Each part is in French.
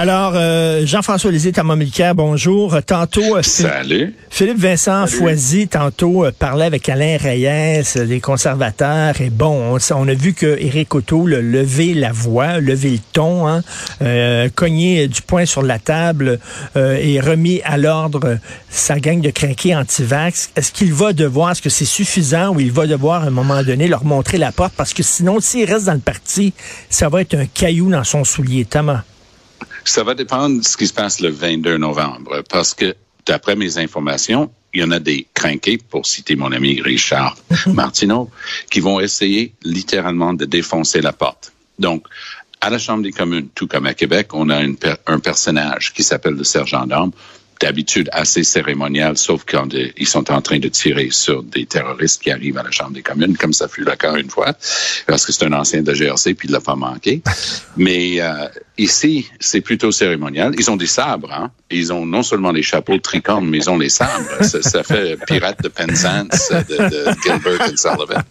Alors, euh, Jean-François Lisée, Thomas Mulcair, bonjour. Tantôt, euh, Salut. Philippe Vincent Salut. Foisy, tantôt, euh, parlait avec Alain Reyes, euh, les conservateurs. Et bon, on, on a vu que Éric O'Toole a levé la voix, levé le ton, hein, euh, cogné du poing sur la table euh, et remis à l'ordre sa gang de crinqués anti-vax. Est-ce qu'il va devoir, est-ce que c'est suffisant ou il va devoir, à un moment donné, leur montrer la porte? Parce que sinon, s'il reste dans le parti, ça va être un caillou dans son soulier. Thomas. Ça va dépendre de ce qui se passe le 22 novembre, parce que d'après mes informations, il y en a des crinqués, pour citer mon ami Richard Martineau, qui vont essayer littéralement de défoncer la porte. Donc, à la Chambre des communes, tout comme à Québec, on a une un personnage qui s'appelle le sergent d'armes, d'habitude assez cérémonial, sauf quand ils sont en train de tirer sur des terroristes qui arrivent à la Chambre des communes, comme ça fut le cas une fois, parce que c'est un ancien de GRC, puis il l'a pas manqué. Mais euh, ici, c'est plutôt cérémonial. Ils ont des sabres, hein. Ils ont non seulement les chapeaux de tricorne, mais ils ont les sabres. ça, ça fait pirate de Penzance, de, de Gilbert and Sullivan.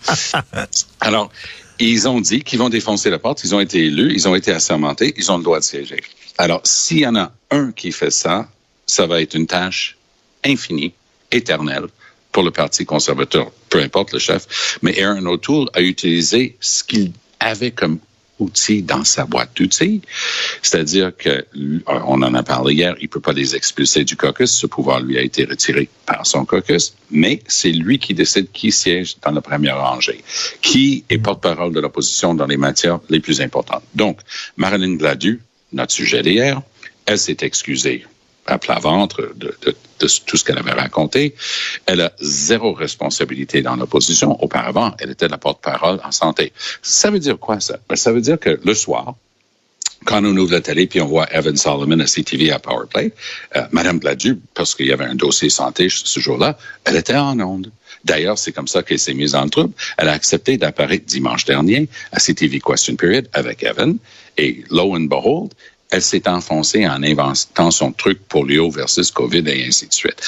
Alors, ils ont dit qu'ils vont défoncer la porte. Ils ont été élus, ils ont été assermentés, ils ont le droit de siéger. Alors, s'il y en a un qui fait ça, ça va être une tâche infinie, éternelle pour le Parti conservateur, peu importe le chef. Mais Aaron O'Toole a utilisé ce qu'il avait comme outil dans sa boîte d'outils. C'est-à-dire que, on en a parlé hier, il peut pas les expulser du caucus. Ce pouvoir lui a été retiré par son caucus. Mais c'est lui qui décide qui siège dans la première rangée, qui est porte-parole de l'opposition dans les matières les plus importantes. Donc, Marilyn Gladu, notre sujet d'hier, elle s'est excusée à plat ventre de, tout ce qu'elle avait raconté. Elle a zéro responsabilité dans l'opposition. Auparavant, elle était la porte-parole en santé. Ça veut dire quoi, ça? Ben, ça veut dire que le soir, quand on ouvre la télé puis on voit Evan Solomon à CTV à Powerplay, euh, Madame Gladu, parce qu'il y avait un dossier santé ce jour-là, elle était en onde. D'ailleurs, c'est comme ça qu'elle s'est mise le trouble. Elle a accepté d'apparaître dimanche dernier à CTV Question Period avec Evan. Et lo and behold, elle s'est enfoncée en inventant son truc polio versus COVID et ainsi de suite.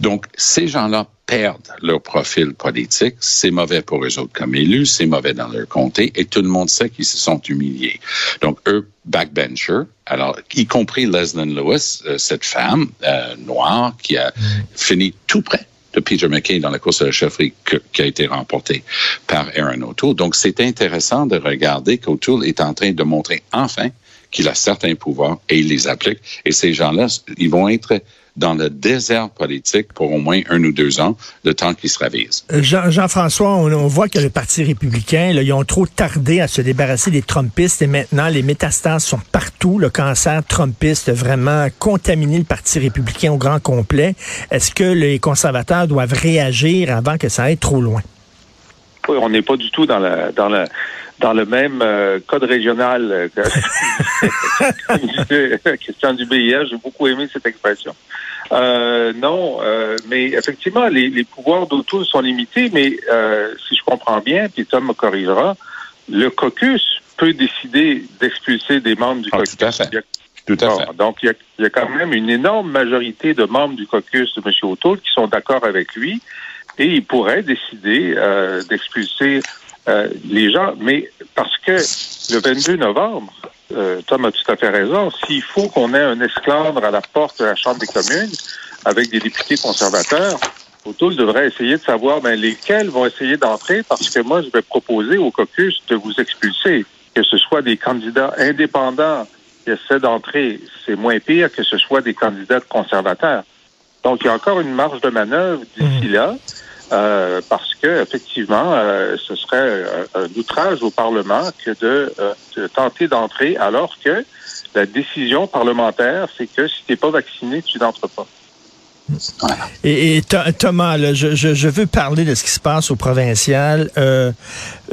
Donc, ces gens-là perdent leur profil politique. C'est mauvais pour eux autres comme élus, c'est mauvais dans leur comté et tout le monde sait qu'ils se sont humiliés. Donc, eux, backbencher, alors, y compris Leslyn Lewis, euh, cette femme euh, noire qui a fini tout près de Peter McKay dans la course à la chefferie qui a été remportée par Aaron O'Toole. Donc, c'est intéressant de regarder qu'O'Toole est en train de montrer enfin qu'il a certains pouvoirs et il les applique. Et ces gens-là, ils vont être dans le désert politique pour au moins un ou deux ans, le temps qu'ils se ravisent. Euh, Jean- Jean-François, on, voit que le Parti républicain, ils ont trop tardé à se débarrasser des Trumpistes et maintenant les métastases sont partout. Le cancer Trumpiste a vraiment contaminé le Parti républicain au grand complet. Est-ce que les conservateurs doivent réagir avant que ça aille trop loin? On n'est pas du tout dans la dans la dans le même euh, code régional euh, que Christian Dubé hier. J'ai beaucoup aimé cette expression. Euh, non, euh, mais effectivement, les, les pouvoirs d'Auto sont limités, mais euh, si je comprends bien, puis Tom me corrigera, le caucus peut décider d'expulser des membres du Ah, caucus. tout à fait. Tout à Bon, fait. donc, il y, a, il y a quand même une énorme majorité de membres du caucus de M. O'Toole qui sont d'accord avec lui et il pourrait décider euh, d'expulser euh, les gens, mais parce que le 22 novembre, euh, Tom a tout à fait raison, s'il faut qu'on ait un esclandre à la porte de la Chambre des communes avec des députés conservateurs, O'Toole devrait essayer de savoir ben, lesquels vont essayer d'entrer parce que moi, je vais proposer au caucus de vous expulser, que ce soit des candidats indépendants qui essaient d'entrer, c'est moins pire que ce soit des candidats conservateurs. Donc, il y a encore une marge de manœuvre d'ici là. Euh, parce que effectivement, euh, ce serait euh, un outrage au Parlement que de, de tenter d'entrer alors que la décision parlementaire, c'est que si tu n'es pas vacciné, tu n'entres pas. Et, Thomas, je, veux parler de ce qui se passe au provincial. Euh,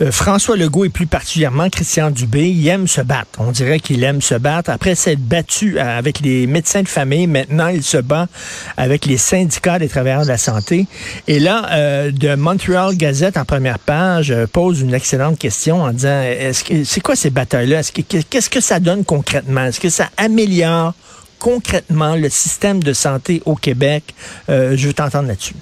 euh, François Legault et plus particulièrement Christian Dubé, il aime se battre. On dirait qu'il aime se battre. Après s'être battu avec les médecins de famille, maintenant il se bat avec les syndicats des travailleurs de la santé. Et là, euh, de Montreal Gazette en première page pose une excellente question en disant est-ce c'est quoi ces batailles-là? Qu'est-ce que ça donne concrètement? Est-ce que ça améliore concrètement le système de santé au Québec? Euh, je veux t'entendre là-dessus.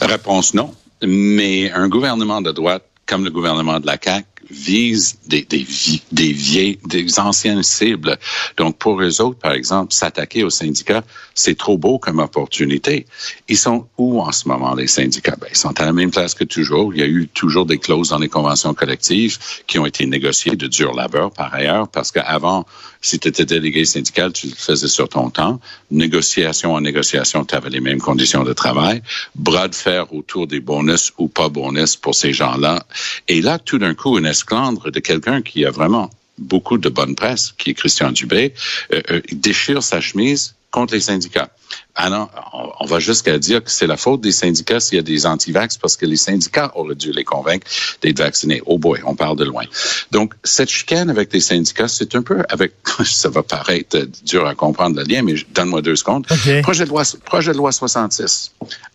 Réponse non. Mais un gouvernement de droite comme le gouvernement de la CAQ vise des, des, des vieilles, des anciennes cibles. Donc, pour eux autres, par exemple, s'attaquer aux syndicats, c'est trop beau comme opportunité. Ils sont où en ce moment, les syndicats? Ben, ils sont à la même place que toujours. Il y a eu toujours des clauses dans les conventions collectives qui ont été négociées de dur labeur, par ailleurs, parce qu'avant, si tu étais délégué syndical, tu le faisais sur ton temps. Négociation en négociation, tu avais les mêmes conditions de travail. Bras de fer autour des bonus ou pas bonus pour ces gens-là. Et là, tout d'un coup, une de quelqu'un qui a vraiment beaucoup de bonne presse, qui est Christian Dubé, euh, euh, déchire sa chemise contre les syndicats. Ah non, on va jusqu'à dire que c'est la faute des syndicats s'il y a des anti-vax parce que les syndicats auraient dû les convaincre d'être vaccinés. Oh boy, on parle de loin. Donc, cette chicane avec les syndicats, c'est un peu avec, ça va paraître dur à comprendre le lien, mais donne-moi deux secondes. Projet, de loi, projet de loi 66.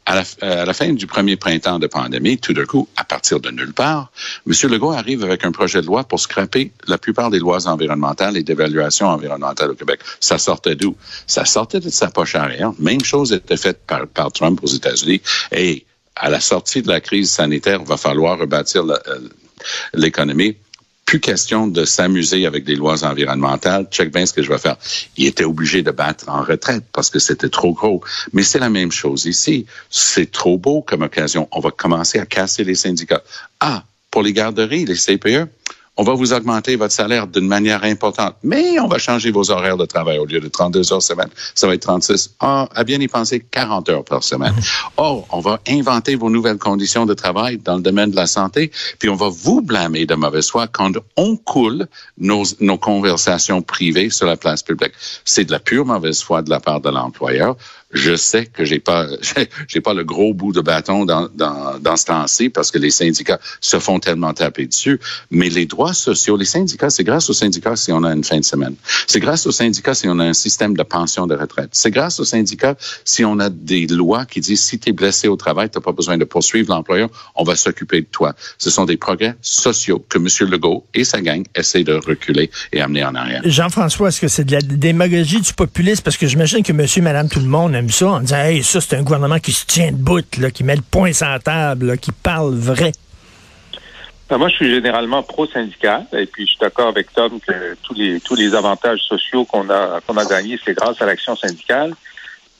À la, à la fin du premier printemps de pandémie, tout d'un coup, à partir de nulle part, M. Legault arrive avec un projet de loi pour scraper la plupart des lois environnementales et d'évaluation environnementale au Québec. Ça sortait d'où? Ça sortait de sa poche arrière même chose était faite par, Trump aux États-Unis. Et à la sortie de la crise sanitaire, il va falloir rebâtir euh, l'économie plus question de s'amuser avec des lois environnementales. Check bien ce que je vais faire. Il était obligé de battre en retraite parce que c'était trop gros. Mais c'est la même chose ici. C'est trop beau comme occasion. On va commencer à casser les syndicats. Ah, pour les garderies, les CPE, on va vous augmenter votre salaire d'une manière importante, mais on va changer vos horaires de travail. Au lieu de 32 heures semaine, ça va être 36. Ah, à bien y penser, 40 heures par semaine. Or, on va inventer vos nouvelles conditions de travail dans le domaine de la santé, puis on va vous blâmer de mauvaise foi quand on coule nos, nos conversations privées sur la place publique. C'est de la pure mauvaise foi de la part de l'employeur. Je sais que j'ai pas, j'ai pas le gros bout de bâton dans, dans, dans ce temps-ci parce que les syndicats se font tellement taper dessus. Mais les droits sociaux, les syndicats, c'est grâce aux syndicats si on a une fin de semaine. C'est grâce aux syndicats si on a un système de pension de retraite. C'est grâce aux syndicats si on a des lois qui disent si tu es blessé au travail, tu n'as pas besoin de poursuivre l'employeur, on va s'occuper de toi. Ce sont des progrès sociaux que M. Legault et sa gang essaient de reculer et amener en arrière. Jean-François, est-ce que c'est de la démagogie du populisme? Parce que j'imagine que monsieur, madame, tout le monde aime ça en disant ça, c'est un gouvernement qui se tient debout, qui met le point sur la table, qui parle vrai. Ben, moi, je suis généralement pro-syndical, et puis je suis d'accord avec Tom que tous les tous les avantages sociaux qu'on a qu'on a gagnés, c'est grâce à l'action syndicale.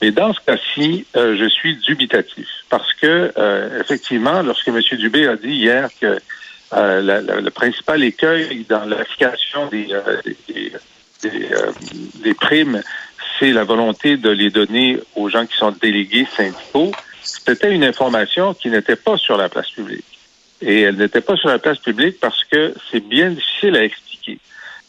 Mais dans ce cas-ci, euh, je suis dubitatif parce que euh, effectivement, lorsque M. Dubé a dit hier que euh, le principal écueil dans l'application des, des, des primes c'est la volonté de les donner aux gens qui sont délégués syndicaux, c'était une information qui n'était pas sur la place publique. Et elle n'était pas sur la place publique parce que c'est bien difficile à expliquer.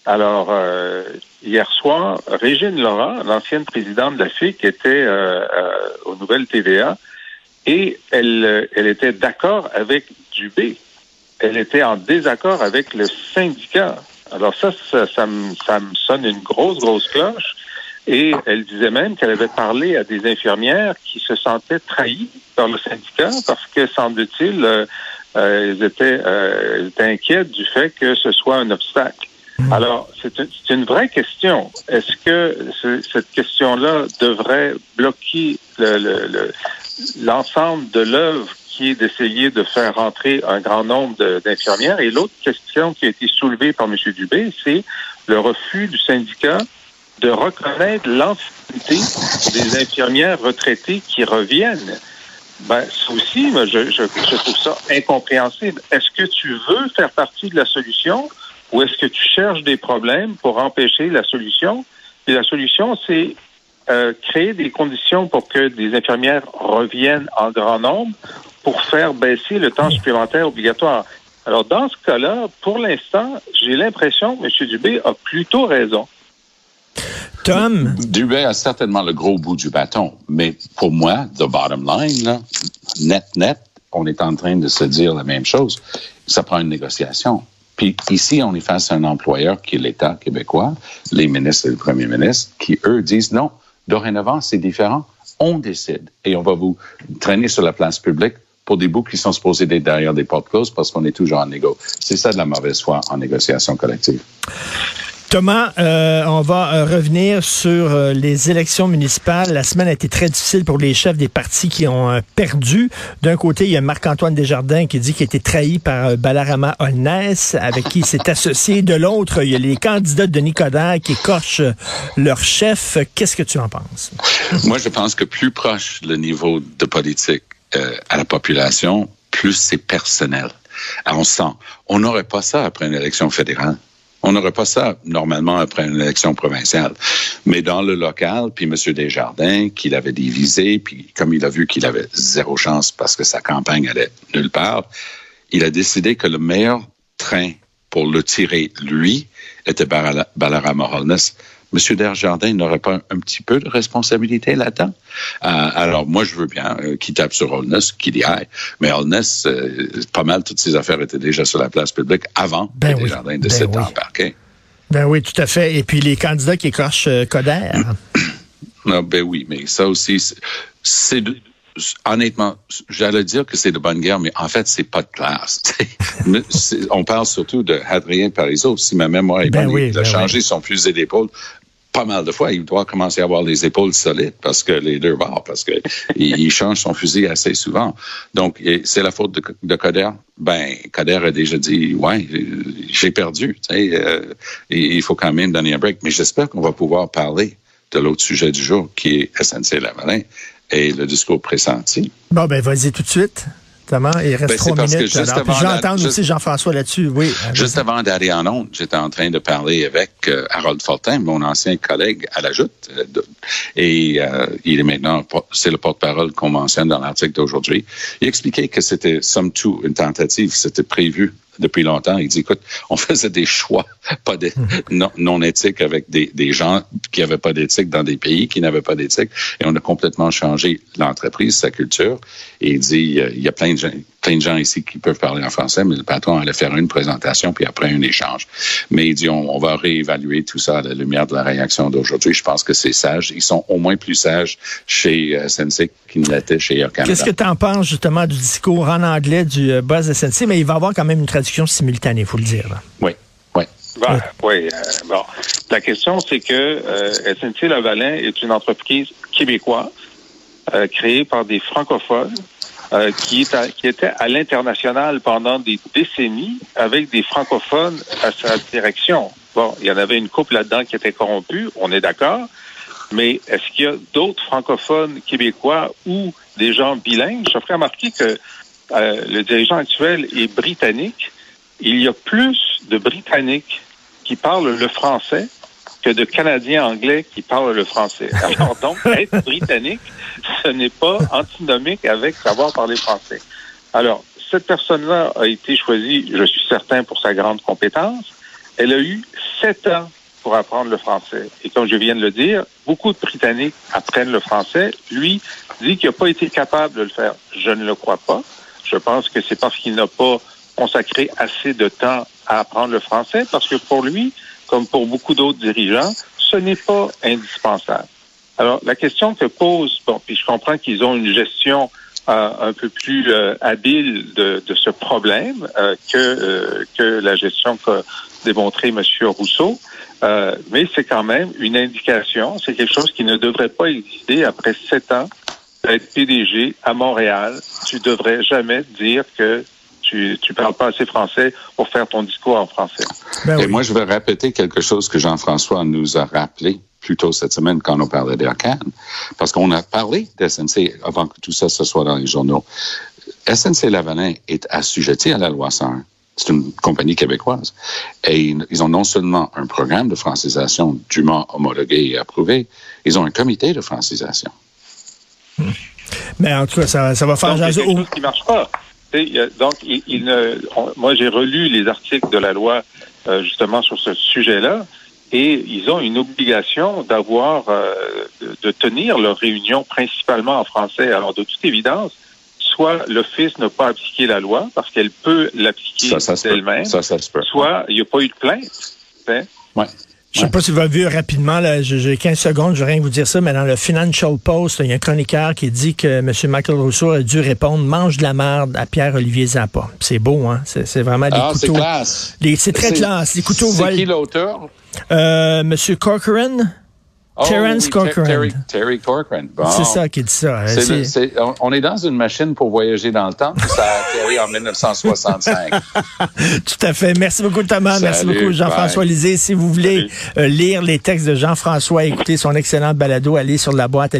Alors, euh, hier soir, Régine Laurent, l'ancienne présidente de la FIC, était euh, euh, aux nouvelles TVA et elle, elle était d'accord avec Dubé. Elle était en désaccord avec le syndicat. Alors ça, ça, ça, me, ça me sonne une grosse, grosse cloche. Et elle disait même qu'elle avait parlé à des infirmières qui se sentaient trahies par le syndicat parce que, semble-t-il, euh, euh, elles, étaient, euh, étaient inquiètes du fait que ce soit un obstacle. Hmm. Alors, c'est une, vraie question. Est-ce que cette question-là devrait bloquer le, l'ensemble de l'œuvre qui est d'essayer de faire rentrer un grand nombre d'infirmières? Et l'autre question qui a été soulevée par M. Dubé, c'est le refus du syndicat de reconnaître l'ancienneté des infirmières retraitées qui reviennent. Ben, ça aussi, je, je, je trouve ça incompréhensible. Est-ce que tu veux faire partie de la solution ou est-ce que tu cherches des problèmes pour empêcher la solution? Et la solution, c'est euh, créer des conditions pour que des infirmières reviennent en grand nombre pour faire baisser le temps supplémentaire obligatoire. Alors, dans ce cas-là, pour l'instant, j'ai l'impression que M. Dubé a plutôt raison. Tom? Dubé a certainement le gros bout du bâton, mais pour moi, the bottom line, net, net, on est en train de se dire la même chose. Ça prend une négociation. Puis ici, on est face à un employeur qui est l'État québécois, les ministres et le premier ministre, qui, eux, disent non, dorénavant, c'est différent. On décide et on va vous traîner sur la place publique pour des bouts qui sont supposés derrière des portes closes parce qu'on est toujours en négo. C'est ça de la mauvaise foi en négociation collective. Thomas, euh, on va euh, revenir sur euh, les élections municipales. La semaine a été très difficile pour les chefs des partis qui ont perdu. D'un côté, il y a Marc-Antoine Desjardins qui dit qu'il a été trahi par Balarama Holness, avec qui il s'est associé. De l'autre, il y a les candidats de Nicodère qui écorchent leur chef. Qu'est-ce que tu en penses? Moi, je pense que plus proche le niveau de politique à la population, plus c'est personnel. on sent, on n'aurait pas ça après une élection fédérale. On n'aurait pas ça normalement après une élection provinciale. Mais dans le local, puis M. Desjardins, qui l'avait divisé, puis comme il a vu qu'il avait zéro chance parce que sa campagne allait nulle part, il a décidé que le meilleur train pour le tirer, lui, était Balarama Holness. M. Desjardins n'aurait pas un, petit peu de responsabilité là-dedans? Euh, alors, moi, je veux bien euh, qu'il tape sur Holness, qu'il y aille. Mais Holness, euh, pas mal, toutes ses affaires étaient déjà sur la place publique avant ben que Desjardins ben décide oui. Ben oui, tout à fait. Et puis les candidats qui écorchent Coder. non, ben oui, mais ça aussi, c'est honnêtement, j'allais dire que c'est de bonne guerre, mais en fait, c'est pas de classe. on parle surtout de Adrien Parizeau. Si ma mémoire est ben bonne, il a ben changé son fusil d'épaule pas mal de fois. Il doit commencer à avoir les épaules solides parce que les deux bords, parce que il, change son fusil assez souvent. Donc, c'est la faute de, de Coder. Ben, Coder a déjà dit, ouais, j'ai perdu. Euh, il faut quand même donner un break. Mais j'espère qu'on va pouvoir parler de l'autre sujet du jour, qui est SNC-Lavalin et le discours pressenti. Bon, ben vas-y tout de suite. Thomas, il reste ben, trois minutes. Alors, puis je vais entendre aussi Jean-François là-dessus. Oui. Juste avant d'aller en ondes, j'étais en train de parler avec euh, Harold Fortin, mon ancien collègue à la Joute, euh, et euh, il est maintenant, c'est le porte-parole qu'on mentionne dans l'article d'aujourd'hui. Il expliquait que c'était, somme toute, une tentative, c'était prévu depuis longtemps. Il dit, écoute, on faisait des choix pas non, non, éthiques avec des, des gens qui n'avaient pas d'éthique dans des pays qui n'avaient pas d'éthique. Et on a complètement changé l'entreprise, sa culture. Et il dit, il y a plein de gens, plein de gens ici qui peuvent parler en français, mais le patron allait faire une présentation puis après un échange. Mais il dit, on, va réévaluer tout ça à la lumière de la réaction d'aujourd'hui. Je pense que c'est sage. Ils sont au moins plus sages chez euh, SNC qu'ils ne l'étaient chez Air Canada. Qu'est-ce que tu en penses justement du discours en anglais du euh, boss de SNC? Mais il va avoir quand même une traduction simultanée, il faut le dire. Oui. Oui. Ben, oui. Euh, bon. La question, c'est que euh, SNC Lavalin est une entreprise québécoise créée par des francophones euh, qui, est qui était à l'international pendant des décennies avec des francophones à sa direction. Bon, il y en avait une couple là-dedans qui était corrompue, on est d'accord, mais est-ce qu'il y a d'autres francophones québécois ou des gens bilingues? Je ferai remarquer que euh, le dirigeant actuel est britannique. Il y a plus de Britanniques qui parlent le français que de Canadiens anglais qui parlent le français. Alors donc, être britannique, ce n'est pas antinomique avec savoir parler français. Alors, cette personne-là a été choisie, je suis certain, pour sa grande compétence. Elle a eu sept ans pour apprendre le français. Et comme je viens de le dire, beaucoup de Britanniques apprennent le français. Lui dit qu'il n'a pas été capable de le faire. Je ne le crois pas. Je pense que c'est parce qu'il n'a pas consacré assez de temps à apprendre le français, parce que pour lui, comme pour beaucoup d'autres dirigeants, ce n'est pas indispensable. Alors, la question que pose, bon, puis je comprends qu'ils ont une gestion euh, un peu plus euh, habile de, de, ce problème euh, que, que la gestion qu'a démontré M. Rousseau, mais c'est quand même une indication, c'est quelque chose qui ne devrait pas exister après sept ans d'être PDG à Montréal, tu devrais jamais dire que tu tu parles pas assez français pour faire ton discours en français. Ben Et oui. moi, je vais répéter quelque chose que Jean-François nous a rappelé plus tôt cette semaine quand on parlait d'Aircan, parce qu'on a parlé d'SNC avant que tout ça se soit dans les journaux. SNC Lavalin est assujetti à la loi 101. C'est une compagnie québécoise. Et ils ont non seulement un programme de francisation dûment homologué et approuvé, ils ont un comité de francisation. Mais en tout cas, ça, ça va faire Donc, il y a jaser. quelque chose qui marche pas. Donc, il, il ne, on- moi, j'ai relu les articles de la loi euh, justement sur ce sujet-là, et ils ont une obligation d'avoir, euh, de, de tenir leur réunion principalement en français. Alors, de toute évidence, soit l'Office n'a pas appliqué la loi parce qu'elle peut l'appliquer d'elle-même, soit il n'y a pas eu de plainte. Ouais. Je sais pas si vous avez vu rapidement, là, j'ai j'ai 15 secondes, je vais rien vous dire ça, mais dans le Financial Post, il y a un chroniqueur qui dit que M. Michael Rousseau a dû répondre mange de la merde à Pierre-Olivier Zappa. C'est beau, hein? C'est c'est vraiment des Ah, c'est couteaux. classe. Les- C'est très classe. Les couteaux C'est qui volent. l'auteur? Euh, M. Corcoran, Oh, oui, Corcoran. Terry, Terry Corcoran. Bon. c'est ça qui dit ça. C'est- on- on est dans une machine pour voyager dans le temps, puis ça a atterri en 1965. Tout à fait. Merci beaucoup, Thomas. Merci beaucoup, Jean-François. Lisée. Si vous voulez euh, lire les textes de Jean-François, écouter son excellent balado, allez sur la boîte